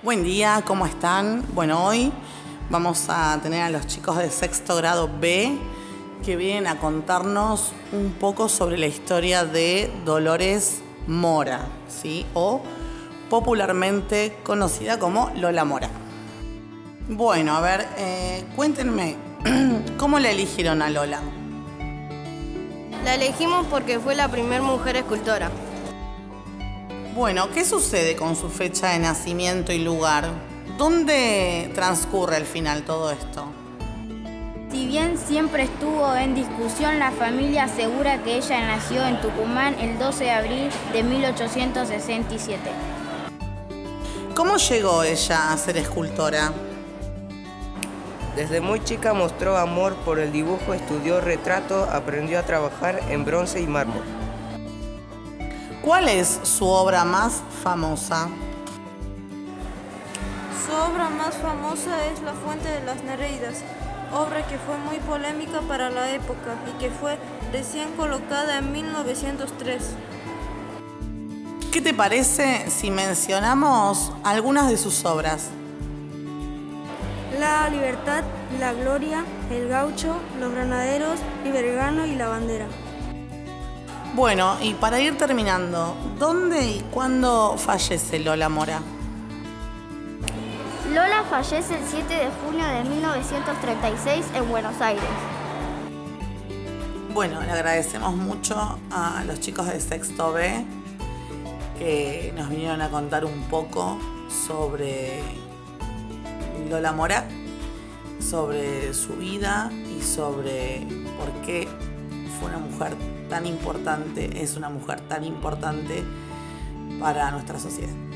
Buen día, ¿cómo están? Bueno, hoy vamos a tener a los chicos de sexto grado B que vienen a contarnos un poco sobre la historia de Dolores Mora, ¿sí? O popularmente conocida como Lola Mora. Bueno, a ver, eh, cuéntenme, ¿cómo le eligieron a Lola? La elegimos porque fue la primera mujer escultora. Bueno, ¿qué sucede con su fecha de nacimiento y lugar? ¿Dónde transcurre al final todo esto? Si bien siempre estuvo en discusión, la familia asegura que ella nació en Tucumán el 12 de abril de 1867. ¿Cómo llegó ella a ser escultora? Desde muy chica mostró amor por el dibujo, estudió retrato, aprendió a trabajar en bronce y mármol. ¿Cuál es su obra más famosa? Su obra más famosa es La Fuente de las Nereidas, obra que fue muy polémica para la época y que fue recién colocada en 1903. ¿Qué te parece si mencionamos algunas de sus obras? La Libertad, La Gloria, El Gaucho, Los Granaderos, Ibergano y La Bandera. Bueno, y para ir terminando, ¿dónde y cuándo fallece Lola Mora? Lola fallece el 7 de junio de 1936 en Buenos Aires. Bueno, le agradecemos mucho a los chicos de Sexto B que nos vinieron a contar un poco sobre Lola Mora, sobre su vida y sobre por qué fue una mujer tan importante, es una mujer tan importante para nuestra sociedad.